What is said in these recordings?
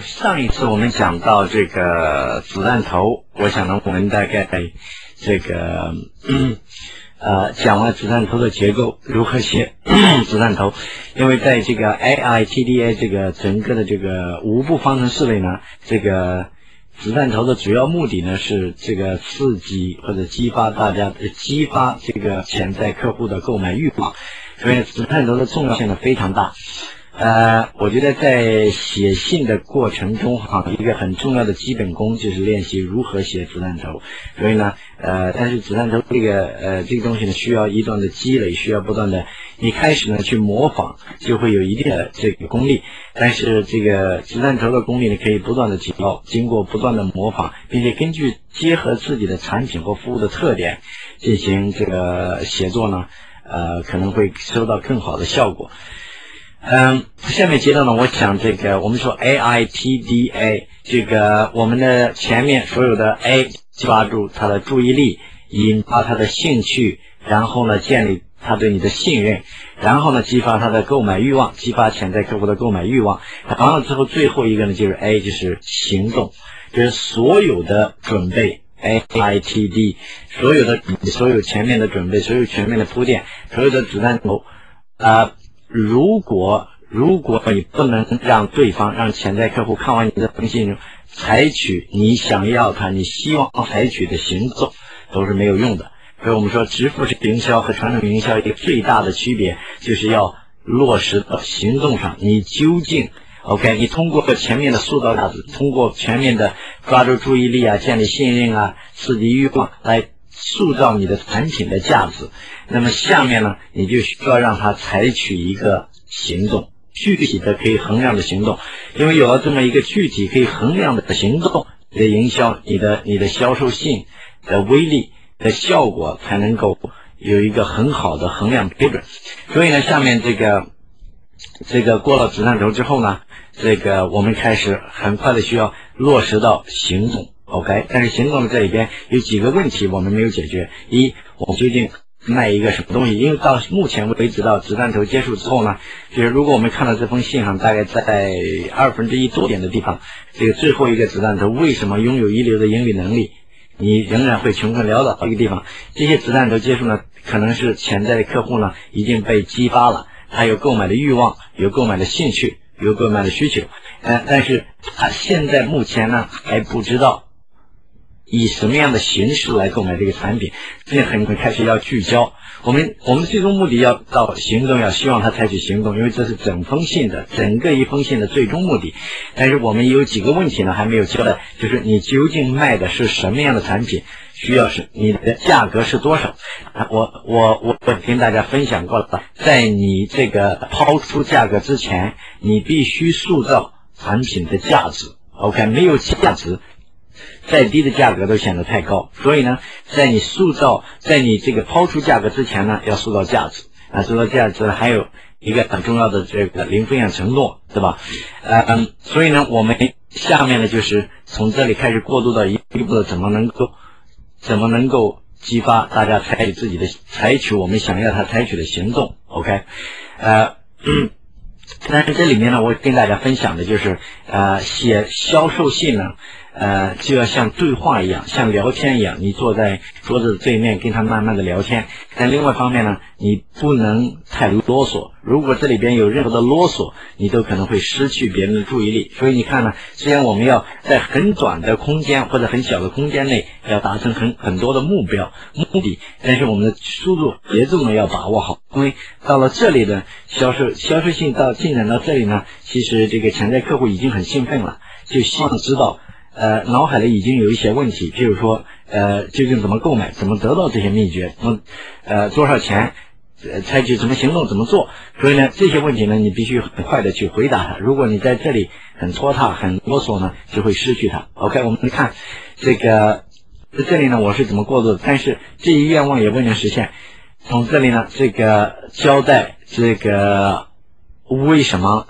上一次我们讲到这个子弹头，我想呢，我们大概这个呃讲完子弹头的结构，如何写 子弹头，因为在这个 AITDA 这个整个的这个五步方程式里呢，这个子弹头的主要目的呢是这个刺激或者激发大家激发这个潜在客户的购买欲望，所以子弹头的重要性呢非常大。呃，我觉得在写信的过程中，哈，一个很重要的基本功就是练习如何写子弹头。所以呢，呃，但是子弹头这个呃这个东西呢，需要一段的积累，需要不断的，一开始呢去模仿，就会有一定的这个功力。但是这个子弹头的功力呢，可以不断的提高，经过不断的模仿，并且根据结合自己的产品或服务的特点进行这个写作呢，呃，可能会收到更好的效果。嗯，下面接着呢，我想这个我们说 A I T D A 这个我们的前面所有的 A 抓住他的注意力，引发他的兴趣，然后呢建立他对你的信任，然后呢激发他的购买欲望，激发潜在客户的购买欲望，完了之后最后一个呢就是 A 就是行动，就是所有的准备 A I T D 所有的所有前面的准备，所有全面的铺垫，所有的子弹头啊。如果如果你不能让对方让潜在客户看完你的封信，采取你想要他、你希望采取的行动，都是没有用的。所以我们说，支付式营销和传统营销一个最大的区别，就是要落实到行动上。你究竟 OK？你通过前面的塑造价值，通过全面的抓住注意力啊、建立信任啊、刺激欲望来。塑造你的产品的价值，那么下面呢，你就需要让他采取一个行动，具体的可以衡量的行动，因为有了这么一个具体可以衡量的行动，你的营销、你的你的销售性的威力的效果才能够有一个很好的衡量标准。所以呢，下面这个这个过了子弹头之后呢，这个我们开始很快的需要落实到行动。OK，但是行动的这里边有几个问题我们没有解决。一，我们究竟卖一个什么东西？因为到目前为止到子弹头结束之后呢，就是如果我们看到这封信上大概在二分之一多点的地方，这个最后一个子弹头为什么拥有一流的盈利能力？你仍然会穷困潦倒一个地方。这些子弹头结束呢，可能是潜在的客户呢已经被激发了，他有购买的欲望，有购买的兴趣，有购买的需求。呃，但是他现在目前呢还不知道。以什么样的形式来购买这个产品？这很快开始要聚焦。我们我们最终目的要到行动，要希望他采取行动，因为这是整封信的整个一封信的最终目的。但是我们有几个问题呢，还没有交代，就是你究竟卖的是什么样的产品？需要是你的价格是多少？我我我我跟大家分享过了，在你这个抛出价格之前，你必须塑造产品的价值。OK，没有价值。再低的价格都显得太高，所以呢，在你塑造，在你这个抛出价格之前呢，要塑造价值啊，塑造价值还有一个很重要的这个零风险承诺，对吧？呃，所以呢，我们下面呢就是从这里开始过渡到一步步的怎么能够，怎么能够激发大家采取自己的采取我们想要他采取的行动，OK？呃，但是这里面呢，我跟大家分享的就是呃，写销售信呢。呃，就要像对话一样，像聊天一样，你坐在桌子对面跟他慢慢的聊天。但另外一方面呢，你不能太啰嗦。如果这里边有任何的啰嗦，你都可能会失去别人的注意力。所以你看呢，虽然我们要在很短的空间或者很小的空间内要达成很很多的目标目的，但是我们的速度节奏呢要把握好。因为到了这里的销售销售性到进展到这里呢，其实这个潜在客户已经很兴奋了，就希望知道。呃，脑海里已经有一些问题，譬如说，呃，究竟怎么购买，怎么得到这些秘诀，怎么，呃，多少钱，呃，采取什么行动，怎么做？所以呢，这些问题呢，你必须很快的去回答他。如果你在这里很拖沓、很啰嗦呢，就会失去他。OK，我们看这个，在这里呢，我是怎么过渡的？但是这一愿望也未能实现。从这里呢，这个交代这个为什么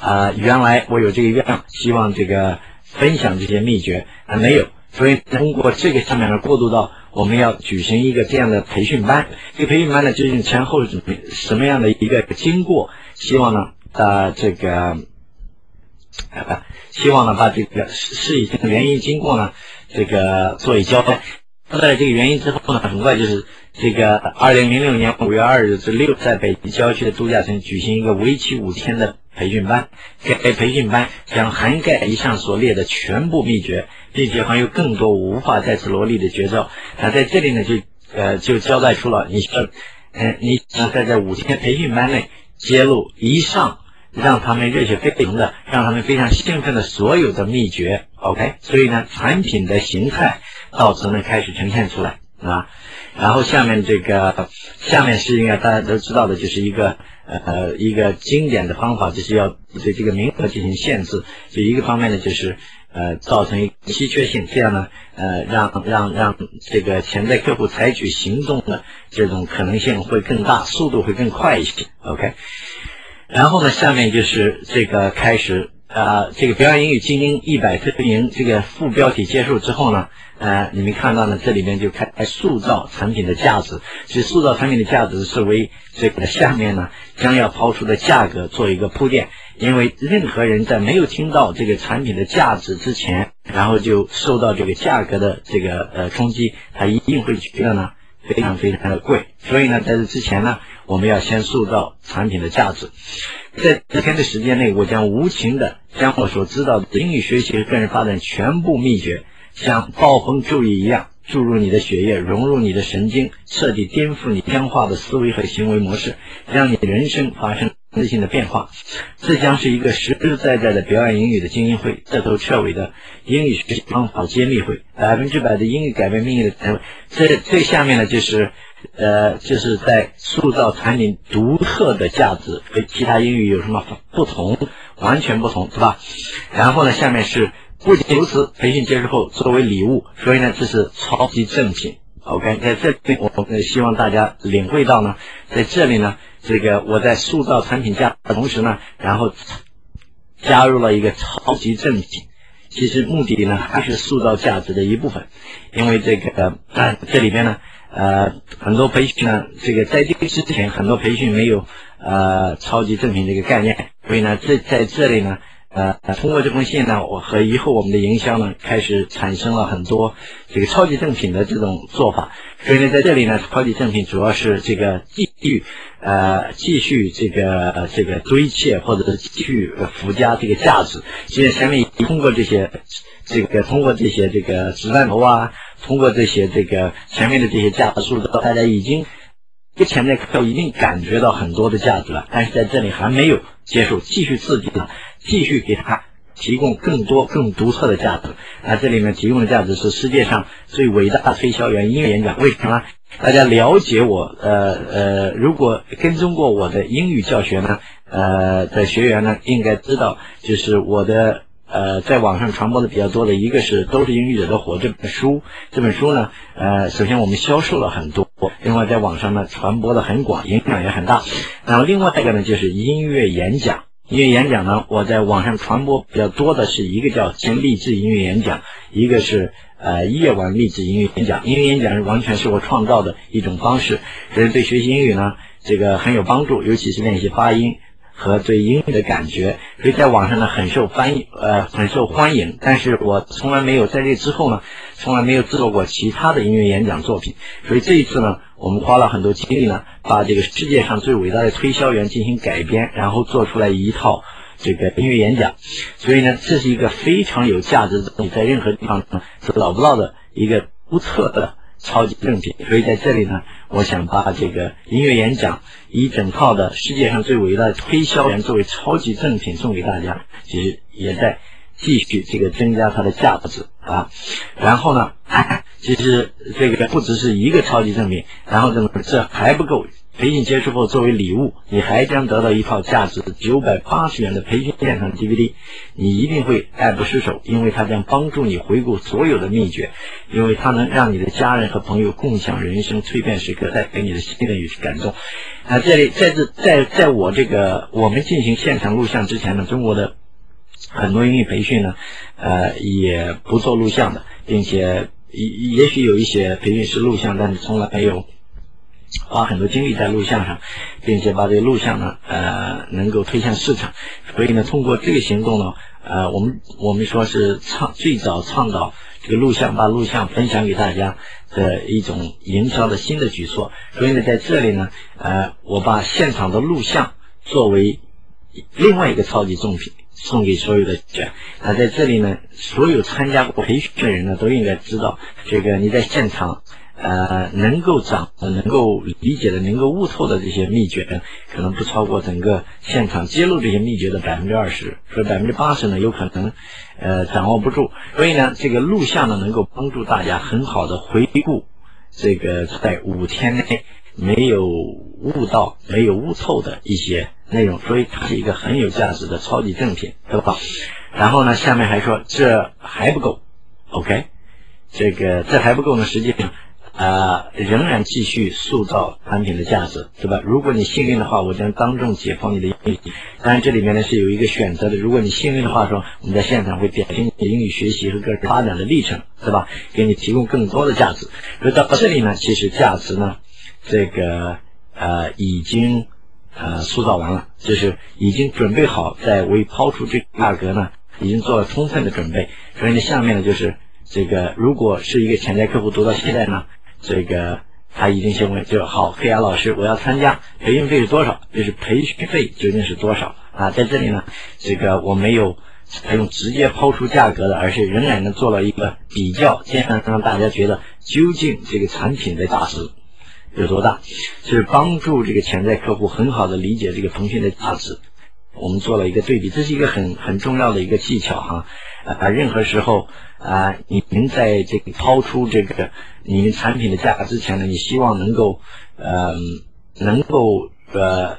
啊？原来我有这个愿望，希望这个。分享这些秘诀还没有，所以通过这个上面呢过渡到我们要举行一个这样的培训班。这个培训班呢究竟前后是什么样的一个经过？希望呢啊这个呃，希望呢把这个事事情的原因经过呢这个做一交代。交代这个原因之后呢，很快就是这个二零零六年五月二日至六，在北京郊区的度假村举行一个为期五天的培训班。该培训班将涵盖以上所列的全部秘诀，并且还有更多无法再次罗列的绝招。那在这里呢，就呃就交代出了你说，嗯，你想在这五天培训班内揭露以上。让他们热血沸腾的，让他们非常兴奋的所有的秘诀，OK，所以呢，产品的形态到此呢开始呈现出来啊。然后下面这个，下面是应该大家都知道的，就是一个呃一个经典的方法，就是要对这个名额进行限制。就一个方面呢，就是呃造成稀缺性，这样呢呃让让让这个潜在客户采取行动的这种可能性会更大，速度会更快一些，OK。然后呢，下面就是这个开始啊，这个表演英语精英一百特训营这个副标题结束之后呢，呃，你们看到呢，这里面就开塑造产品的价值，其实塑造产品的价值是为这个下面呢将要抛出的价格做一个铺垫，因为任何人在没有听到这个产品的价值之前，然后就受到这个价格的这个呃冲击，他一定会觉得呢非常非常的贵，所以呢，在这之前呢。我们要先塑造产品的价值，在几天的时间内，我将无情的将我所知道的英语学习和个人发展全部秘诀，像暴风骤雨一样注入你的血液，融入你的神经，彻底颠覆你僵化的思维和行为模式，让你人生发生质性的变化。这将是一个实实在在的表演英语的精英会，彻头彻尾的英语学习方法揭秘会，百分之百的英语改变命运的单位。这最下面呢，就是。呃，就是在塑造产品独特的价值，和其他英语有什么不同？完全不同，是吧？然后呢，下面是不仅如此，培训结束后作为礼物，所以呢，这是超级正品。OK，在这里我希望大家领会到呢，在这里呢，这个我在塑造产品价的同时呢，然后加入了一个超级正品，其实目的呢还是塑造价值的一部分，因为这个这里边呢。呃，很多培训呢，这个在这之前，很多培训没有呃超级正品这个概念，所以呢，这在这里呢，呃，通过这封信呢，我和以后我们的营销呢，开始产生了很多这个超级正品的这种做法，所以呢，在这里呢，超级正品主要是这个继续呃继续这个这个堆砌或者是继续附加这个价值，现在前面通过这些这个通过这些这个子弹头啊。通过这些这个前面的这些价值数字，大家已经个潜在客户已经感觉到很多的价值了，但是在这里还没有接受，继续刺激他，继续给他提供更多更独特的价值。那这里面提供的价值是世界上最伟大的推销员音乐演讲。为什么？大家了解我，呃呃，如果跟踪过我的英语教学呢，呃的学员呢，应该知道，就是我的。呃，在网上传播的比较多的一个是《都是英语者的火》这本书，这本书呢，呃，首先我们销售了很多，另外在网上呢传播的很广，影响也很大。然后另外一个呢就是音乐演讲，音乐演讲呢，我在网上传播比较多的是一个叫“先励志音乐演讲”，一个是呃夜晚励志音乐演讲。音乐演讲是完全是我创造的一种方式，所以对学习英语呢，这个很有帮助，尤其是练习发音。和对英语的感觉，所以在网上呢很受欢迎，呃很受欢迎。但是我从来没有在这之后呢，从来没有制作过其他的音乐演讲作品。所以这一次呢，我们花了很多精力呢，把这个世界上最伟大的推销员进行改编，然后做出来一套这个音乐演讲。所以呢，这是一个非常有价值的，你在任何地方是找不到的一个独特的。超级正品，所以在这里呢，我想把这个音乐演讲一整套的世界上最伟大的推销员作为超级正品送给大家，其实也在继续这个增加它的价值啊。然后呢，其实这个不只是一个超级赠品，然后这这还不够。培训结束后，作为礼物，你还将得到一套价值九百八十元的培训现场 DVD，你一定会爱不释手，因为它将帮助你回顾所有的秘诀，因为它能让你的家人和朋友共享人生蜕变时刻，带给你的信任与感动。啊，这里在这在在我这个我们进行现场录像之前呢，中国的很多英语培训呢，呃，也不做录像的，并且也也许有一些培训是录像，但是从来没有。花很多精力在录像上，并且把这个录像呢，呃，能够推向市场。所以呢，通过这个行动呢，呃，我们我们说是倡最早倡导这个录像，把录像分享给大家的一种营销的新的举措。所以呢，在这里呢，呃，我把现场的录像作为另外一个超级赠品送给所有的学那在这里呢，所有参加过培训的人呢，都应该知道，这个你在现场。呃，能够掌、能够理解的、能够悟透的这些秘诀，可能不超过整个现场揭露这些秘诀的百分之二十，所以百分之八十呢，有可能呃掌握不住。所以呢，这个录像呢，能够帮助大家很好的回顾这个在五天内没有悟到、没有悟透的一些内容，所以它是一个很有价值的超级正品，对吧？然后呢，下面还说这还不够，OK，这个这还不够呢，实际上。啊，仍然继续塑造产品的价值，对吧？如果你幸运的话，我将当众解剖你的英语。当然，这里面呢是有一个选择的。如果你幸运的话，说我们在现场会点评你的英语学习和个人发展的历程，对吧？给你提供更多的价值。所以到这里呢，其实价值呢，这个呃已经呃塑造完了，就是已经准备好在为抛出这个价格呢，已经做了充分的准备。所以呢，下面呢就是这个，如果是一个潜在客户读到现在呢。这个他已经先问，就好，黑牙老师，我要参加，培训费是多少？就是培训费究竟是多少啊？在这里呢，这个我没有采用直接抛出价格的，而是仍然呢做了一个比较，这样让大家觉得究竟这个产品的价值有多大，就是帮助这个潜在客户很好的理解这个腾讯的价值。我们做了一个对比，这是一个很很重要的一个技巧哈。啊，任何时候啊，你您在这个抛出这个你们产品的价格之前呢，你希望能够呃能够呃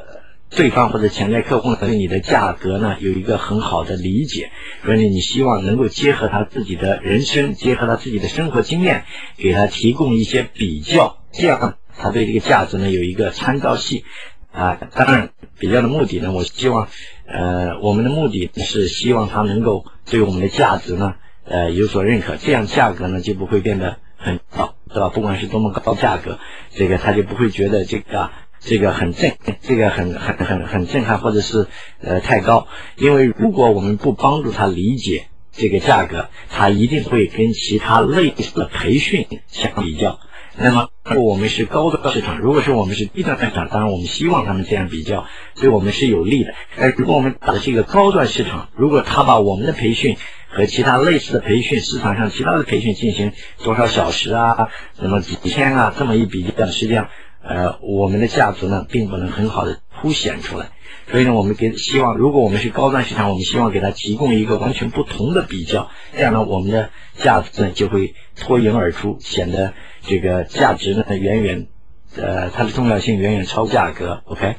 对方或者潜在客户对你的价格呢有一个很好的理解，所以你希望能够结合他自己的人生，结合他自己的生活经验，给他提供一些比较，这样他对这个价值呢有一个参照系。啊，当然，比较的目的呢，我希望，呃，我们的目的是希望他能够对我们的价值呢，呃，有所认可，这样价格呢就不会变得很高，对吧？不管是多么高价格，这个他就不会觉得这个这个很震，这个很很很很震撼，或者是呃太高。因为如果我们不帮助他理解这个价格，他一定会跟其他类似的培训相比较。那么，我们是高端市场，如果是我们是低端市场，当然我们希望他们这样比较，对我们是有利的。而如果我们打的是一个高端市场，如果他把我们的培训和其他类似的培训市场上其他的培训进行多少小时啊，什么几天啊，这么一比较，实际上，呃，我们的价值呢，并不能很好的凸显出来。所以呢，我们给希望，如果我们是高端市场，我们希望给他提供一个完全不同的比较，这样呢，我们的价值呢就会脱颖而出，显得这个价值呢远远，呃，它的重要性远远超价格。OK，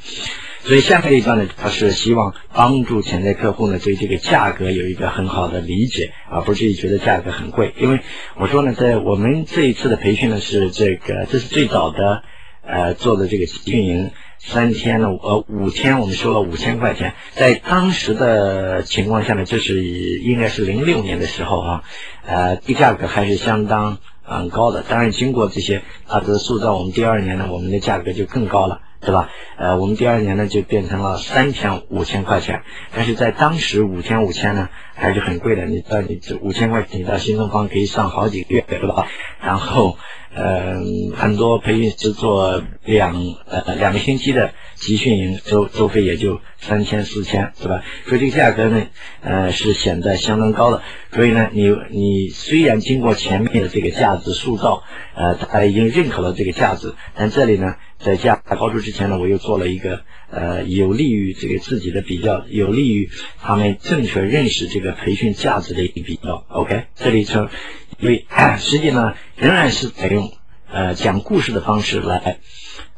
所以下面一段呢，它是希望帮助潜在客户呢对这个价格有一个很好的理解，而不至于觉得价格很贵。因为我说呢，在我们这一次的培训呢是这个，这是最早的呃做的这个运营。三天呢，呃，五天我们收了五千块钱，在当时的情况下呢，就是应该是零六年的时候哈，呃，这价格还是相当嗯高的。当然，经过这些它的塑造，我们第二年呢，我们的价格就更高了，对吧？呃，我们第二年呢就变成了三千五千块钱，但是在当时五千五千呢还是很贵的。你到你这五千块钱到新东方可以上好几个月，对吧？然后。嗯，很多培训师做两呃两个星期的集训营，周周费也就三千四千，对吧？所以这个价格呢，呃是显得相当高的。所以呢，你你虽然经过前面的这个价值塑造，呃，大家已经认可了这个价值，但这里呢，在价高出之前呢，我又做了一个呃有利于这个自己的比较，有利于他们正确认识这个培训价值的一个比较。OK，这里称。因为 实际呢，仍然是采用呃讲故事的方式来，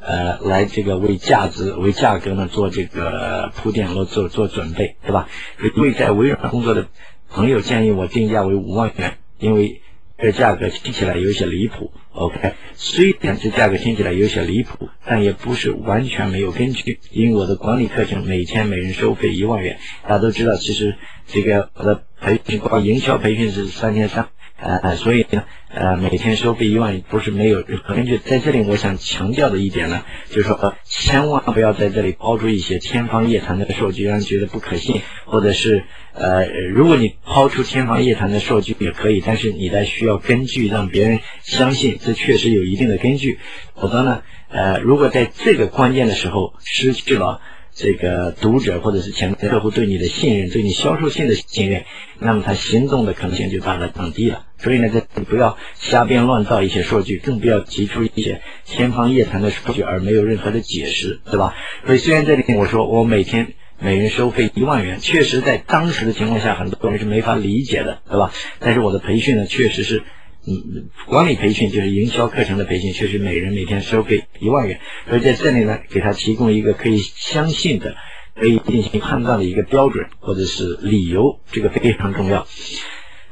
呃来这个为价值为价格呢做这个铺垫和做做准备，对吧？为在微软工作的朋友建议我定价为五万元，因为这价格听起来有些离谱。OK，虽然这价格听起来有些离谱，但也不是完全没有根据。因为我的管理课程每天每人收费一万元，大家都知道，其实这个我的培训光营销培训是三千三。呃，所以呢，呃，每天收费一万不是没有任何根据。在这里，我想强调的一点呢，就是说，千万不要在这里抛出一些天方夜谭的数据，让人觉得不可信，或者是，呃，如果你抛出天方夜谭的数据也可以，但是你得需要根据，让别人相信这确实有一定的根据。否则呢，呃，如果在这个关键的时候失去了。这个读者或者是潜在客户对你的信任，对你销售性的信任，那么他行动的可能性就大大降低了。所以呢，这不要瞎编乱造一些数据，更不要提出一些天方夜谭的数据而没有任何的解释，对吧？所以虽然这里我说我每天每人收费一万元，确实在当时的情况下，很多人是没法理解的，对吧？但是我的培训呢，确实是。嗯，管理培训就是营销课程的培训，确实每人每天收费一万元。所以在这里呢，给他提供一个可以相信的、可以进行判断的一个标准或者是理由，这个非常重要。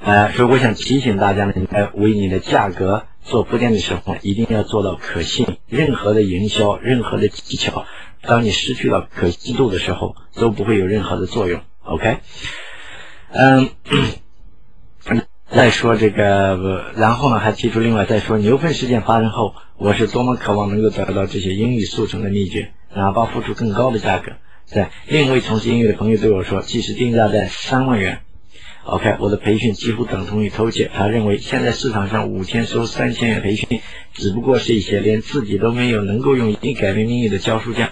呃，所以我想提醒大家呢，你在为你的价格做铺垫的时候，一定要做到可信。任何的营销、任何的技巧，当你失去了可信度的时候，都不会有任何的作用。OK，嗯。再说这个，然后呢，还提出另外再说牛粪事件发生后，我是多么渴望能够得到这些英语速成的秘诀，哪怕付出更高的价格。在另一位从事英语的朋友对我说，即使定价在三万元，OK，我的培训几乎等同于偷窃。他认为现在市场上五千收三千元培训，只不过是一些连自己都没有能够用英语改变命运的教书匠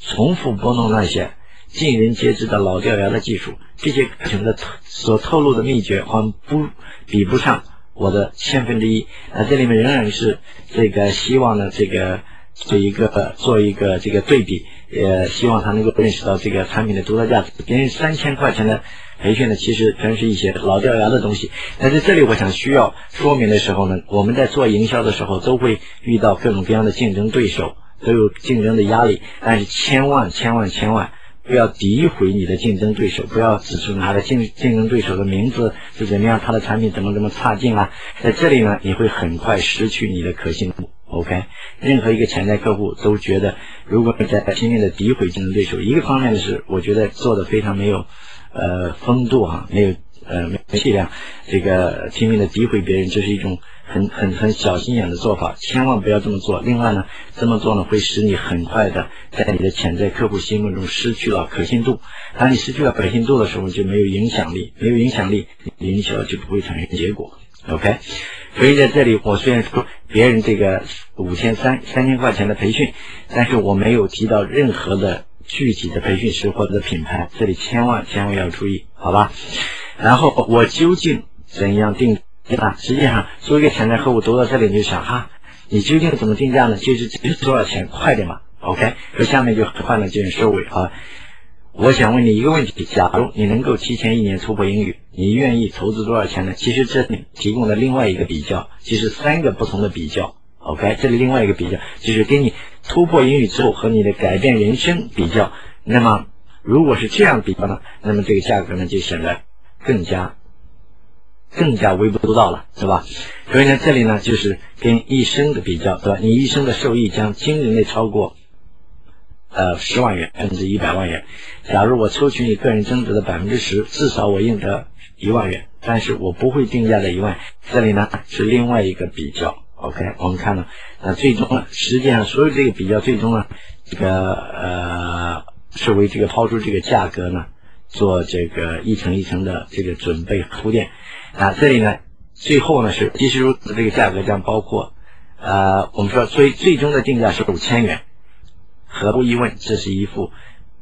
重复拨弄那些。尽人皆知的老掉牙的技术，这些课程的所透露的秘诀，好像不比不上我的千分之一。那这里面仍然是这个希望呢，这个做一个做一个这个对比，呃，希望他能够认识到这个产品的独特价值。别人三千块钱的培训呢，其实全是一些老掉牙的东西。但是这里，我想需要说明的时候呢，我们在做营销的时候，都会遇到各种各样的竞争对手，都有竞争的压力。但是千万千万千万。不要诋毁你的竞争对手，不要指出他的竞竞争对手的名字是怎么样，他的产品怎么怎么差劲啊！在这里呢，你会很快失去你的可信度。OK，任何一个潜在客户都觉得，如果你在拼命的诋毁竞争对手，一个方面的是，我觉得做的非常没有呃风度哈，没有呃没气量，这个拼命的诋毁别人，这是一种。很很很小心眼的做法，千万不要这么做。另外呢，这么做呢会使你很快的在你的潜在客户心目中失去了可信度。当你失去了可信度的时候，就没有影响力，没有影响力，营销就不会产生结果。OK，所以在这里，我虽然说别人这个五千三三千块钱的培训，但是我没有提到任何的具体的培训师或者品牌，这里千万千万要注意，好吧？然后我究竟怎样定？对吧？实际上，作为一个潜在客户读到这里，你就想哈，你究竟怎么定价呢？就是就是多少钱？快点嘛，OK。那下面就很快的进行收尾啊。我想问你一个问题：假如你能够提前一年突破英语，你愿意投资多少钱呢？其实这里提供了另外一个比较，其实三个不同的比较，OK。这里另外一个比较就是跟你突破英语之后和你的改变人生比较。那么如果是这样比较呢，那么这个价格呢就显得更加。更加微不足道了，是吧？所以呢，这里呢就是跟一生的比较，对吧？你一生的受益将惊人的超过，呃，十万元甚至一百万元。假如我抽取你个人增值的百分之十，至少我应得一万元，但是我不会定价在一万。这里呢是另外一个比较，OK？我们看呢，那最终呢，实际上所有这个比较最终呢，这个呃是为这个抛出这个价格呢做这个一层一层的这个准备铺垫。啊，这里呢，最后呢是即使如此，这个价格将包括，呃，我们说最最终的定价是五千元，毫无疑问，这是一副，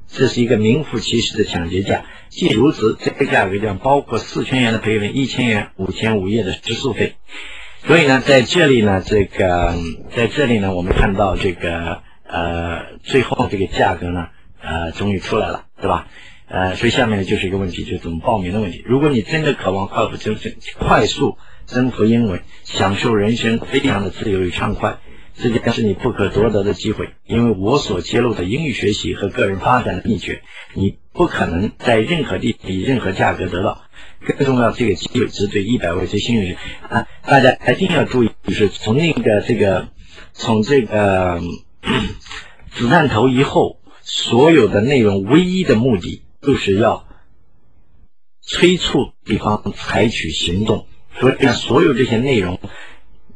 这是一个名副其实的抢劫价。既如此，这个价格将包括四千元的培训，一千元五天五夜的食宿费。所以呢，在这里呢，这个在这里呢，我们看到这个呃，最后这个价格呢，呃，终于出来了，对吧？呃，所以下面呢就是一个问题，就是怎么报名的问题。如果你真的渴望快速增值、快速征服英文，享受人生非常的自由与畅快，这将是你不可多得的机会。因为我所揭露的英语学习和个人发展的秘诀，你不可能在任何地以任何价格得到。更重要，这个机会只对一百位最幸运啊！大家一定要注意，就是从那个这个，从这个子弹头以后，所有的内容唯一的目的。就是要催促对方采取行动，所以所有这些内容，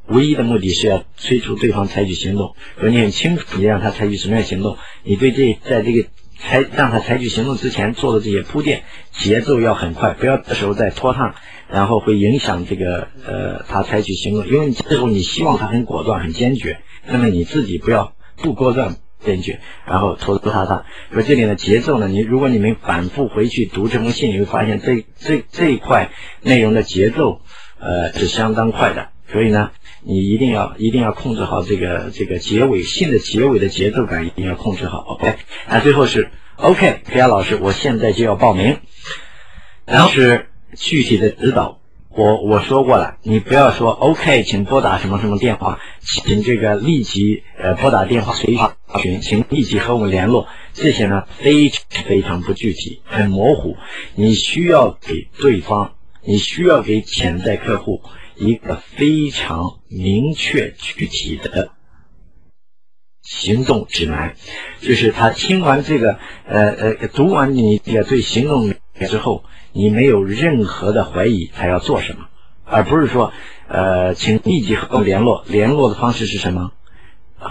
唯一的目的是要催促对方采取行动。如果你很清楚你让他采取什么样的行动，你对这在这个采让他采取行动之前做的这些铺垫节奏要很快，不要这时候再拖沓，然后会影响这个呃他采取行动。因为这时候你希望他很果断、很坚决，那么你自己不要不果断。坚决，然后拖拖沓沓。说这里的节奏呢，你如果你们反复回去读这封信，你会发现这这这一块内容的节奏，呃，是相当快的。所以呢，你一定要一定要控制好这个这个结尾信的结尾的节奏感，一定要控制好。OK，那最后是 OK，裴亚老师，我现在就要报名，然后是具体的指导。我我说过了，你不要说 OK，请拨打什么什么电话，请这个立即呃拨打电话随询，请立即和我们联络。这些呢非常非常不具体，很模糊。你需要给对方，你需要给潜在客户一个非常明确具体的行动指南，就是他听完这个呃呃读完你这个对行动之后。你没有任何的怀疑，他要做什么，而不是说，呃，请立即和我联络。联络的方式是什么？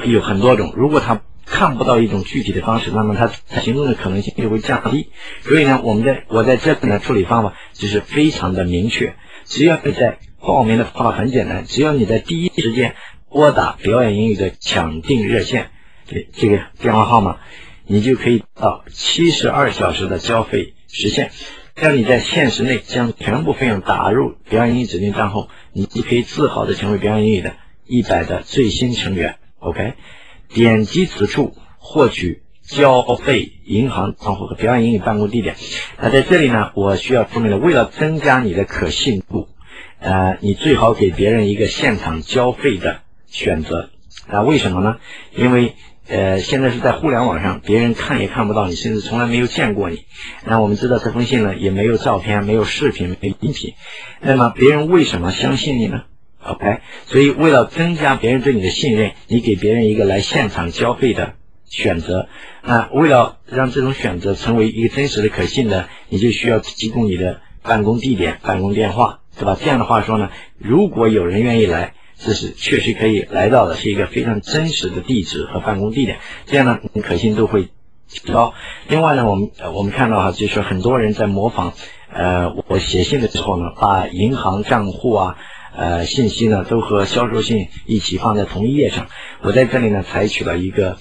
有很多种。如果他看不到一种具体的方式，那么他行动的可能性就会降低。所以呢，我们在我在这里呢处理方法就是非常的明确。只要你在报名的方法很简单，只要你在第一时间拨打表演英语的抢订热线这这个电话号码，你就可以到七十二小时的交费实现。让你在限时内将全部费用打入表演英语指定账户，你就可以自豪的成为表演英语的一百的最新成员。OK，点击此处获取交费银行账户和表演英语办公地点。那在这里呢，我需要说明的，为了增加你的可信度，呃，你最好给别人一个现场交费的选择。那，为什么呢？因为。呃，现在是在互联网上，别人看也看不到你，甚至从来没有见过你。那我们知道这封信呢，也没有照片，没有视频，没有音频。那么别人为什么相信你呢？OK，所以为了增加别人对你的信任，你给别人一个来现场交费的选择。那为了让这种选择成为一个真实的、可信的，你就需要提供你的办公地点、办公电话，对吧？这样的话说呢，如果有人愿意来。这是确实可以来到的，是一个非常真实的地址和办公地点，这样呢，可信度会提高。另外呢，我们我们看到哈，就是很多人在模仿，呃，我写信的时候呢，把银行账户啊，呃，信息呢，都和销售信一起放在同一页上。我在这里呢，采取了一个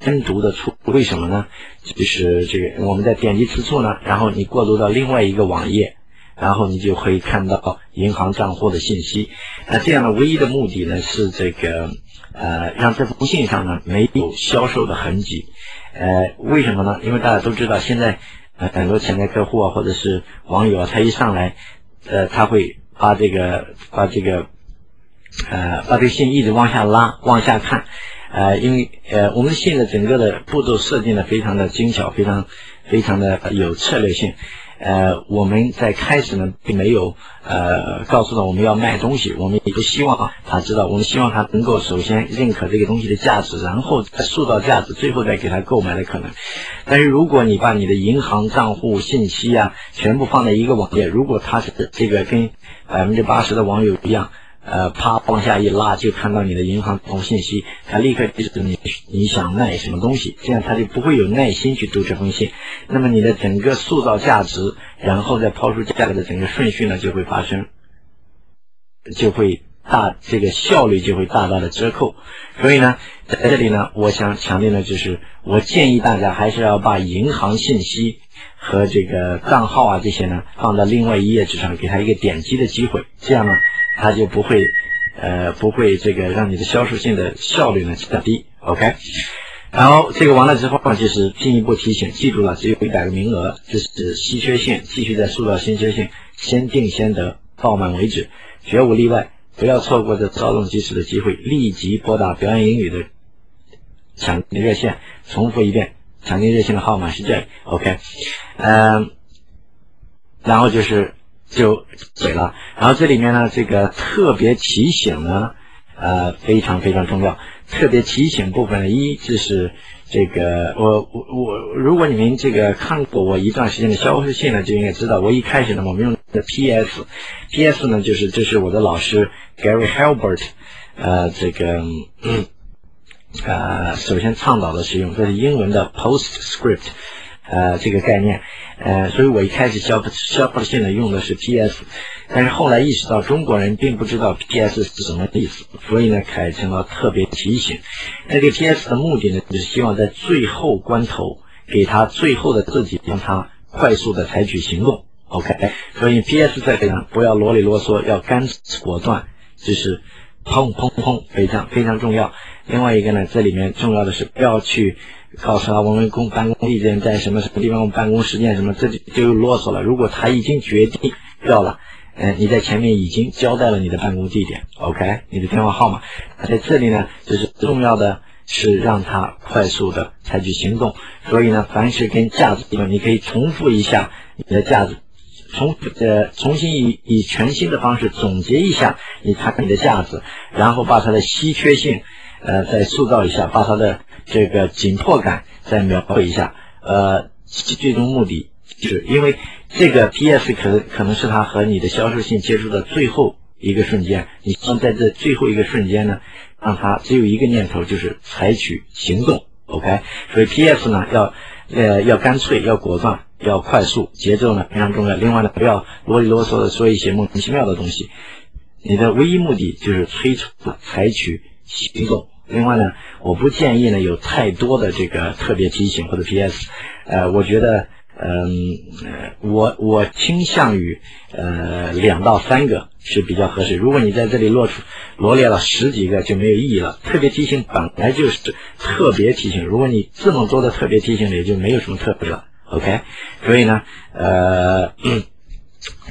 单独的处，为什么呢？就是这个，我们在点击此处呢，然后你过渡到另外一个网页。然后你就可以看到银行账户的信息。那这样的唯一的目的呢，是这个呃，让这封信上呢没有销售的痕迹。呃，为什么呢？因为大家都知道，现在呃很多潜在客户啊，或者是网友啊，他一上来，呃，他会把这个把这个呃把这个信一直往下拉，往下看。呃，因为呃我们的信的整个的步骤设计呢非常的精巧，非常非常的有策略性。呃，我们在开始呢，并没有呃告诉他我们要卖东西，我们也不希望啊他知道，我们希望他能够首先认可这个东西的价值，然后再塑造价值，最后再给他购买的可能。但是如果你把你的银行账户信息啊全部放在一个网页，如果他是这个跟百分之八十的网友一样。呃，啪往下一拉，就看到你的银行账户信息，他立刻知道你你想卖什么东西，这样他就不会有耐心去读这封信。那么你的整个塑造价值，然后再抛出价格的整个顺序呢，就会发生，就会大这个效率就会大大的折扣。所以呢，在这里呢，我想强调的就是，我建议大家还是要把银行信息和这个账号啊这些呢，放到另外一页纸上，给他一个点击的机会，这样呢。它就不会，呃，不会这个让你的销售性的效率呢降低，OK。然后这个完了之后，就是进一步提醒，记住了，只有一百个名额，这是稀缺性，继续在塑造稀缺性，先定先得，爆满为止，绝无例外，不要错过这稍纵即逝的机会，立即拨打表演英语的抢热线，重复一遍，抢订热线的号码是这里，OK。嗯，然后就是。就给了，然后这里面呢，这个特别提醒呢，呃，非常非常重要。特别提醒部分呢，一就是这个我我我，如果你们这个看过我一段时间的销售信呢，就应该知道，我一开始呢，我们用的 PS，PS 呢就是这是我的老师 Gary Halbert，呃，这个呃，首先倡导的使用，这是英文的 PostScript，呃，这个概念，呃，所以我一开始销销售信呢用的是 PS。但是后来意识到中国人并不知道 P.S. 是什么意思，所以呢改成了特别提醒。那这个 P.S. 的目的呢，就是希望在最后关头给他最后的自己，让他快速的采取行动。OK，所以 P.S. 在这呢不要啰里啰嗦，要干脆果断，就是砰砰砰，非常非常重要。另外一个呢，这里面重要的是不要去告诉他我们公办公地点在什么什么地方，我们办公时间什么，这就就啰嗦了。如果他已经决定要了。嗯，你在前面已经交代了你的办公地点，OK，你的电话号码，在这里呢，就是重要的是让他快速的采取行动。所以呢，凡是跟价值有关，你可以重复一下你的价值，重呃重新以以全新的方式总结一下你产品的价值，然后把它的稀缺性呃再塑造一下，把它的这个紧迫感再描绘一下，呃，最终目的就是因为。这个 P.S. 可能可能是他和你的销售性接触的最后一个瞬间，你希望在这最后一个瞬间呢，让他只有一个念头，就是采取行动。OK，所以 P.S. 呢要呃要干脆，要果断，要快速，节奏呢非常重要。另外呢，不要啰里啰嗦的说一些莫名其妙的东西。你的唯一目的就是催促采取行动。另外呢，我不建议呢有太多的这个特别提醒或者 P.S. 呃，我觉得。嗯，我我倾向于呃两到三个是比较合适。如果你在这里落出罗列了十几个就没有意义了。特别提醒本来就是特别提醒，如果你这么多的特别提醒也就没有什么特别了。OK，所以呢，呃，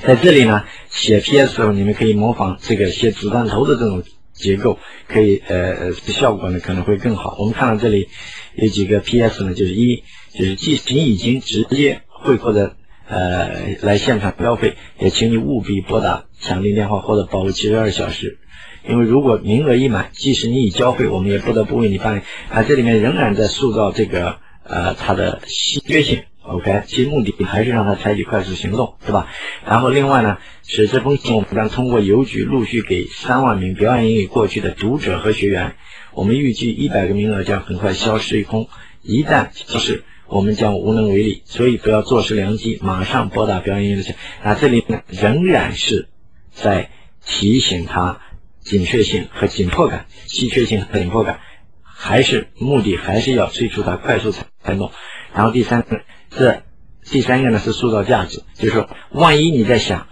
在这里呢写 PS 的时候，你们可以模仿这个写子弹头的这种结构，可以呃效果呢可能会更好。我们看到这里有几个 PS 呢，就是一。就是即使你已经直接汇或者呃来现场消费，也请你务必拨打抢订电话或者保留七十二小时，因为如果名额一满，即使你已交费，我们也不得不为你办理。啊，这里面仍然在塑造这个呃它的稀缺性，OK，其目的还是让他采取快速行动，对吧？然后另外呢，是这封信我们将通过邮局陆续给三万名表演英语过去的读者和学员，我们预计一百个名额将很快消失一空，一旦消失。我们将无能为力，所以不要坐失良机，马上拨打表演英语的线。那，这里呢仍然是在提醒他紧确性和紧迫感、稀缺性和紧迫感，还是目的还是要催促他快速采动。然后第三个，这第三个呢是塑造价值，就是说，万一你在想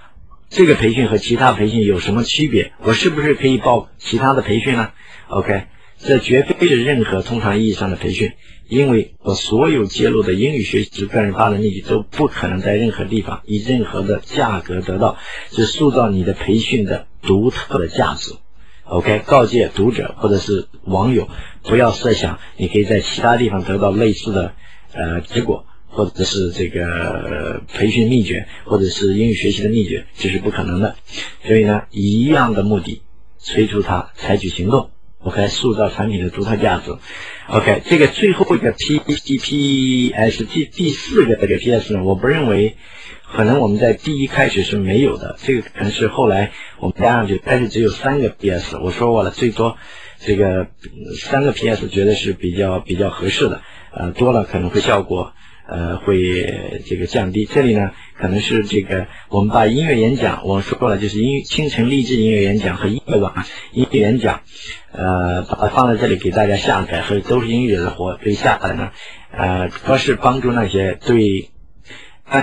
这个培训和其他培训有什么区别，我是不是可以报其他的培训呢？OK，这绝非是任何通常意义上的培训。因为我所有揭露的英语学习个人发展秘籍都不可能在任何地方以任何的价格得到，是塑造你的培训的独特的价值。OK，告诫读者或者是网友，不要设想你可以在其他地方得到类似的呃结果，或者是这个培训秘诀，或者是英语学习的秘诀，这是不可能的。所以呢，一样的目的，催促他采取行动。OK，塑造产品的独特价值。OK，这个最后一个 P P P S 第第四个这个 P S 呢，我不认为，可能我们在第一开始是没有的，这个可能是后来我们加上去，但是只有三个 P S。我说过了，最多这个三个 P S 觉得是比较比较合适的，呃，多了可能会效果。呃，会这个降低。这里呢，可能是这个我们把音乐演讲，我说过了，就是音清晨励志音乐演讲和夜晚音乐演讲，呃，把它放在这里给大家下载，和都是英语的活可以下载呢。呃，主要是帮助那些对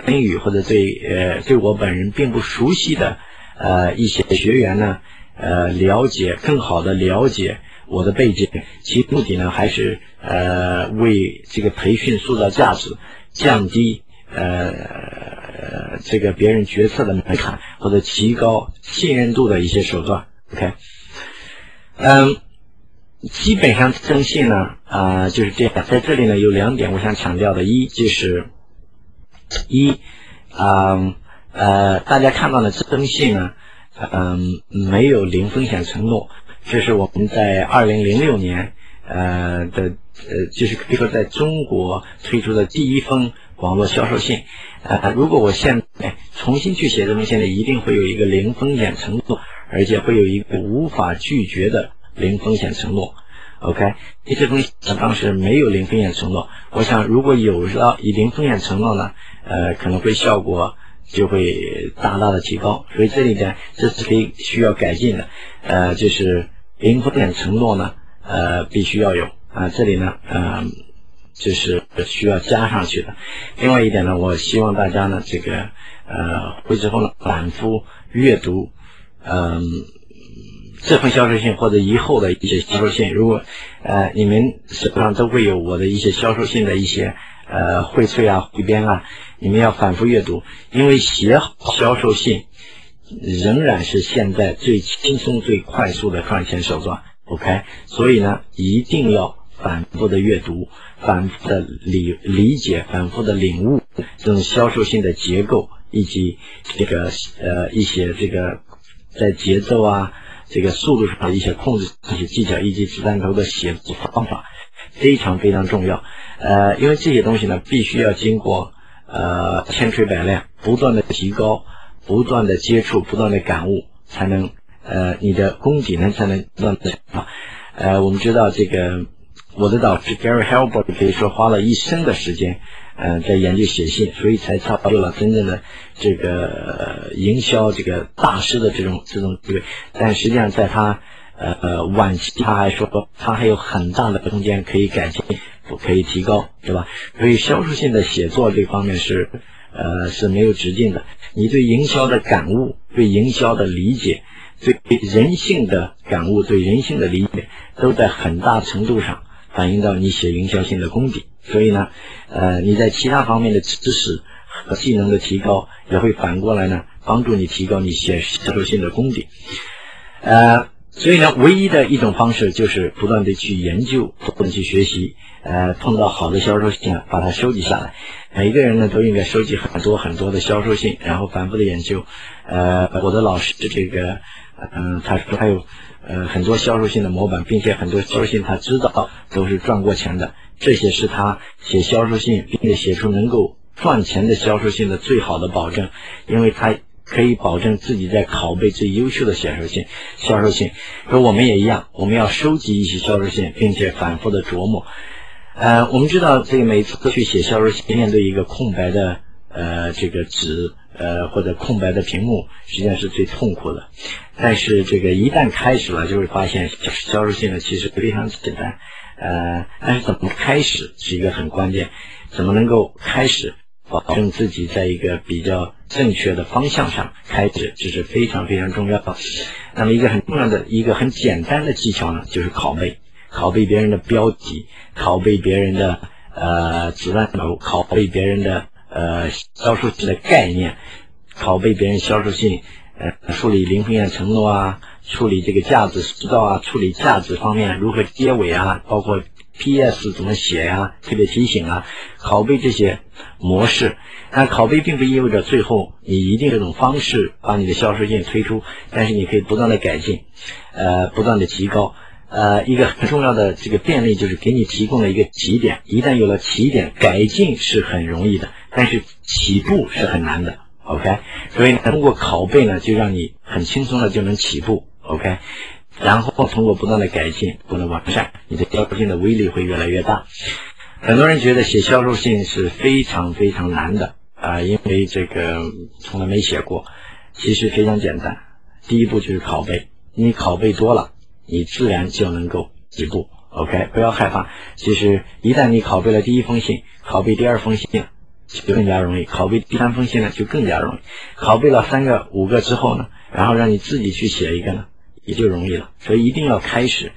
英语或者对呃对我本人并不熟悉的呃一些学员呢，呃，了解更好的了解。我的背景，其目的呢，还是呃为这个培训塑造价值，降低呃这个别人决策的门槛，或者提高信任度的一些手段。OK，嗯，基本上征信呢啊就是这样，在这里呢有两点我想强调的，一就是一啊呃大家看到的征信呢，嗯没有零风险承诺。这是我们在二零零六年，呃的呃，就是可以说在中国推出的第一封网络销售信。呃，如果我现在重新去写这封信呢，一定会有一个零风险承诺，而且会有一个无法拒绝的零风险承诺。OK，这封信当时没有零风险承诺，我想如果有了以零风险承诺呢，呃，可能会效果就会大大的提高。所以这里呢，这是可以需要改进的。呃，就是零风险承诺呢，呃，必须要有啊。这里呢，嗯。就是需要加上去的。另外一点呢，我希望大家呢，这个呃，回之后呢，反复阅读，嗯，这份销售信或者以后的一些销售信。如果呃，你们手上都会有我的一些销售信的一些呃荟萃啊、汇编啊，你们要反复阅读，因为写好销售信仍然是现在最轻松、最快速的赚钱手段。OK，所以呢，一定要反复的阅读。反复的理理解，反复的领悟这种销售性的结构，以及这个呃一些这个在节奏啊、这个速度上的一些控制这些技巧，以及子弹头的写作方法，非常非常重要。呃，因为这些东西呢，必须要经过呃千锤百炼，不断的提高，不断的接触，不断的感悟，才能呃你的功底呢才能不断的啊。呃，我们知道这个。我的导师 Gary Halbert 可以说花了一生的时间，嗯，在研究写信，所以才造就了真正的这个营销这个大师的这种这种地位。但实际上，在他呃晚期，他还说他还有很大的空间可以改进，可以提高，对吧？所以销售性的写作这方面是呃是没有止境的。你对营销的感悟，对营销的理解，对人性的感悟，对人性的理解，都在很大程度上。反映到你写营销性的功底，所以呢，呃，你在其他方面的知识和技能的提高，也会反过来呢，帮助你提高你写销售性的功底。呃，所以呢，唯一的一种方式就是不断的去研究，不断去学习。呃，碰到好的销售信，把它收集下来。每一个人呢，都应该收集很多很多的销售信，然后反复的研究。呃，我的老师这个，嗯，他说还有。呃，很多销售性的模板，并且很多销售性他知道都是赚过钱的，这些是他写销售信，并且写出能够赚钱的销售信的最好的保证，因为他可以保证自己在拷贝最优秀的销售信。销售信，而我们也一样，我们要收集一些销售信，并且反复的琢磨。呃，我们知道这个每次去写销售信，面对一个空白的呃这个纸。呃，或者空白的屏幕，实际上是最痛苦的。但是这个一旦开始了，就会发现销售性呢其实非常简单。呃，但是怎么开始是一个很关键，怎么能够开始，保证自己在一个比较正确的方向上开始，这是非常非常重要的。那么一个很重要的一个很简单的技巧呢，就是拷贝，拷贝别人的标题，拷贝别人的呃子弹头，拷贝别人的。呃，销售信的概念，拷贝别人销售信，呃，处理零风险承诺啊，处理这个价值塑造啊，处理价值方面如何结尾啊，包括 P.S. 怎么写呀，特别提醒啊，拷贝这些模式。那拷贝并不意味着最后你一定这种方式把你的销售信推出，但是你可以不断的改进，呃，不断的提高。呃，一个很重要的这个便利就是给你提供了一个起点，一旦有了起点，改进是很容易的。但是起步是很难的，OK，所以通过拷贝呢，就让你很轻松的就能起步，OK，然后通过不断的改进、不断的完善，你的销售信的威力会越来越大。很多人觉得写销售信是非常非常难的啊，因为这个从来没写过，其实非常简单。第一步就是拷贝，你拷贝多了，你自然就能够起步，OK，不要害怕。其实一旦你拷贝了第一封信，拷贝第二封信。就更加容易拷贝第三封信呢，就更加容易。拷贝了三个、五个之后呢，然后让你自己去写一个呢，也就容易了。所以一定要开始。